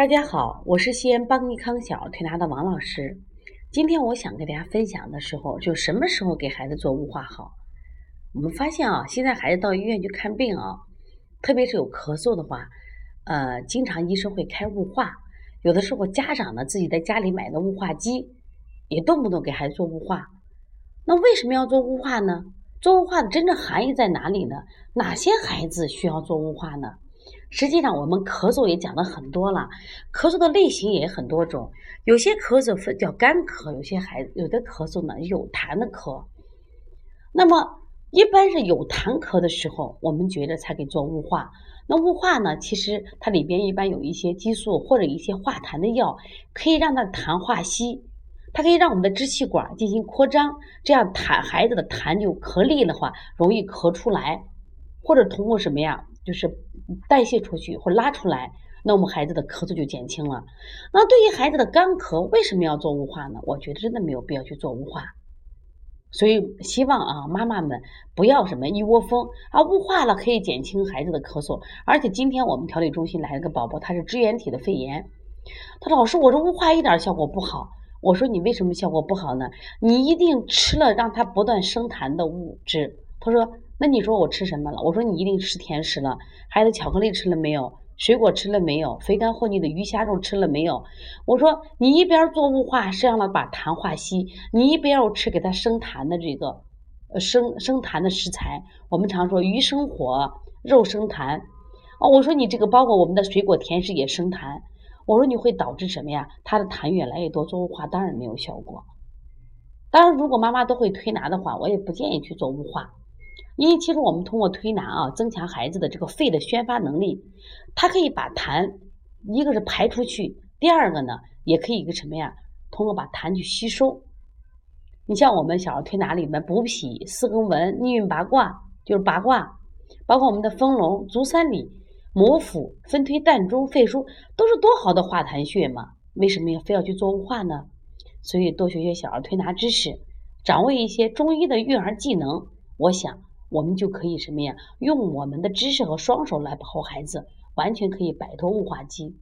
大家好，我是西安邦尼康小儿推拿的王老师。今天我想跟大家分享的时候，就什么时候给孩子做雾化好？我们发现啊，现在孩子到医院去看病啊，特别是有咳嗽的话，呃，经常医生会开雾化。有的时候家长呢自己在家里买的雾化机，也动不动给孩子做雾化。那为什么要做雾化呢？做雾化的真正含义在哪里呢？哪些孩子需要做雾化呢？实际上，我们咳嗽也讲了很多了，咳嗽的类型也很多种，有些咳嗽叫干咳，有些孩子有的咳嗽呢有痰的咳。那么，一般是有痰咳的时候，我们觉得才给做雾化。那雾化呢，其实它里边一般有一些激素或者一些化痰的药，可以让它痰化稀，它可以让我们的支气管进行扩张，这样痰孩子的痰就咳力的话容易咳出来，或者通过什么呀？就是代谢出去或拉出来，那我们孩子的咳嗽就减轻了。那对于孩子的干咳，为什么要做雾化呢？我觉得真的没有必要去做雾化。所以希望啊，妈妈们不要什么一窝蜂啊，雾化了可以减轻孩子的咳嗽。而且今天我们调理中心来了个宝宝，他是支原体的肺炎。他说：“老师，我这雾化一点效果不好。”我说：“你为什么效果不好呢？你一定吃了让他不断生痰的物质。”他说。那你说我吃什么了？我说你一定吃甜食了。孩子巧克力吃了没有？水果吃了没有？肥甘厚腻的鱼虾肉吃了没有？我说你一边做雾化，是让他把痰化稀，你一边要吃给他生痰的这个，呃生生痰的食材。我们常说鱼生火，肉生痰。哦，我说你这个包括我们的水果甜食也生痰。我说你会导致什么呀？他的痰越来越多，做雾化当然没有效果。当然，如果妈妈都会推拿的话，我也不建议去做雾化。因为其实我们通过推拿啊，增强孩子的这个肺的宣发能力，它可以把痰，一个是排出去，第二个呢，也可以一个什么呀？通过把痰去吸收。你像我们小儿推拿里面补脾、四横纹、逆运八卦，就是八卦，包括我们的丰隆、足三里、摩腹、分推膻中、肺腧，都是多好的化痰穴嘛？为什么要非要去做雾化呢？所以多学学小儿推拿知识，掌握一些中医的育儿技能，我想。我们就可以什么呀？用我们的知识和双手来保护孩子，完全可以摆脱雾化机。